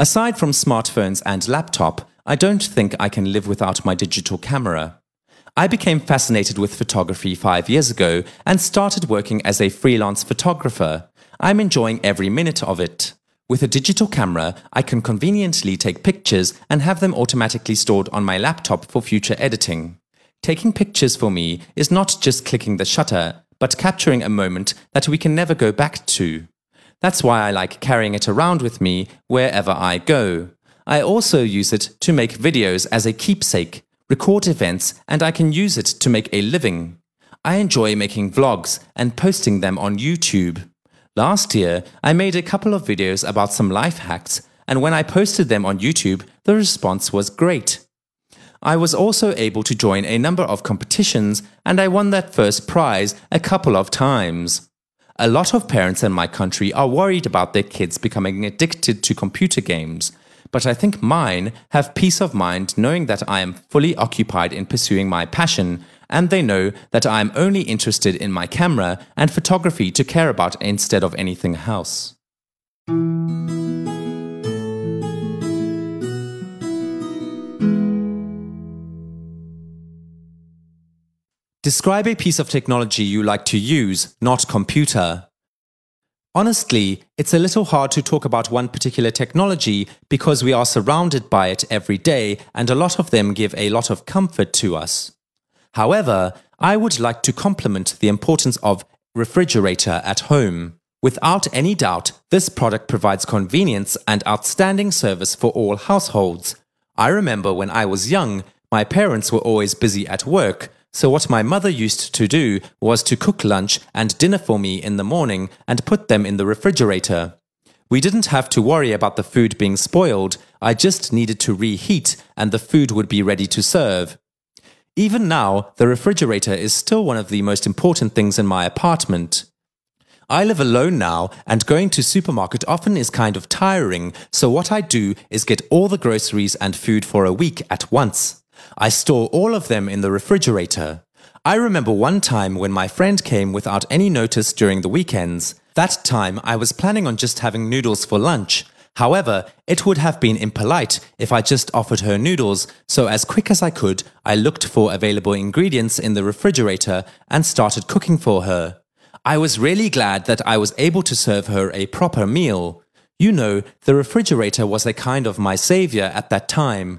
Aside from smartphones and laptop, I don't think I can live without my digital camera. I became fascinated with photography five years ago and started working as a freelance photographer. I'm enjoying every minute of it. With a digital camera, I can conveniently take pictures and have them automatically stored on my laptop for future editing. Taking pictures for me is not just clicking the shutter, but capturing a moment that we can never go back to. That's why I like carrying it around with me wherever I go. I also use it to make videos as a keepsake, record events, and I can use it to make a living. I enjoy making vlogs and posting them on YouTube. Last year, I made a couple of videos about some life hacks, and when I posted them on YouTube, the response was great. I was also able to join a number of competitions, and I won that first prize a couple of times. A lot of parents in my country are worried about their kids becoming addicted to computer games, but I think mine have peace of mind knowing that I am fully occupied in pursuing my passion and they know that I am only interested in my camera and photography to care about instead of anything else. Describe a piece of technology you like to use, not computer. Honestly, it's a little hard to talk about one particular technology because we are surrounded by it every day and a lot of them give a lot of comfort to us. However, I would like to compliment the importance of refrigerator at home. Without any doubt, this product provides convenience and outstanding service for all households. I remember when I was young, my parents were always busy at work, so what my mother used to do was to cook lunch and dinner for me in the morning and put them in the refrigerator. We didn't have to worry about the food being spoiled, I just needed to reheat and the food would be ready to serve. Even now, the refrigerator is still one of the most important things in my apartment. I live alone now, and going to supermarket often is kind of tiring, so what I do is get all the groceries and food for a week at once. I store all of them in the refrigerator. I remember one time when my friend came without any notice during the weekends. That time I was planning on just having noodles for lunch, However, it would have been impolite if I just offered her noodles, so as quick as I could, I looked for available ingredients in the refrigerator and started cooking for her. I was really glad that I was able to serve her a proper meal. You know, the refrigerator was a kind of my savior at that time.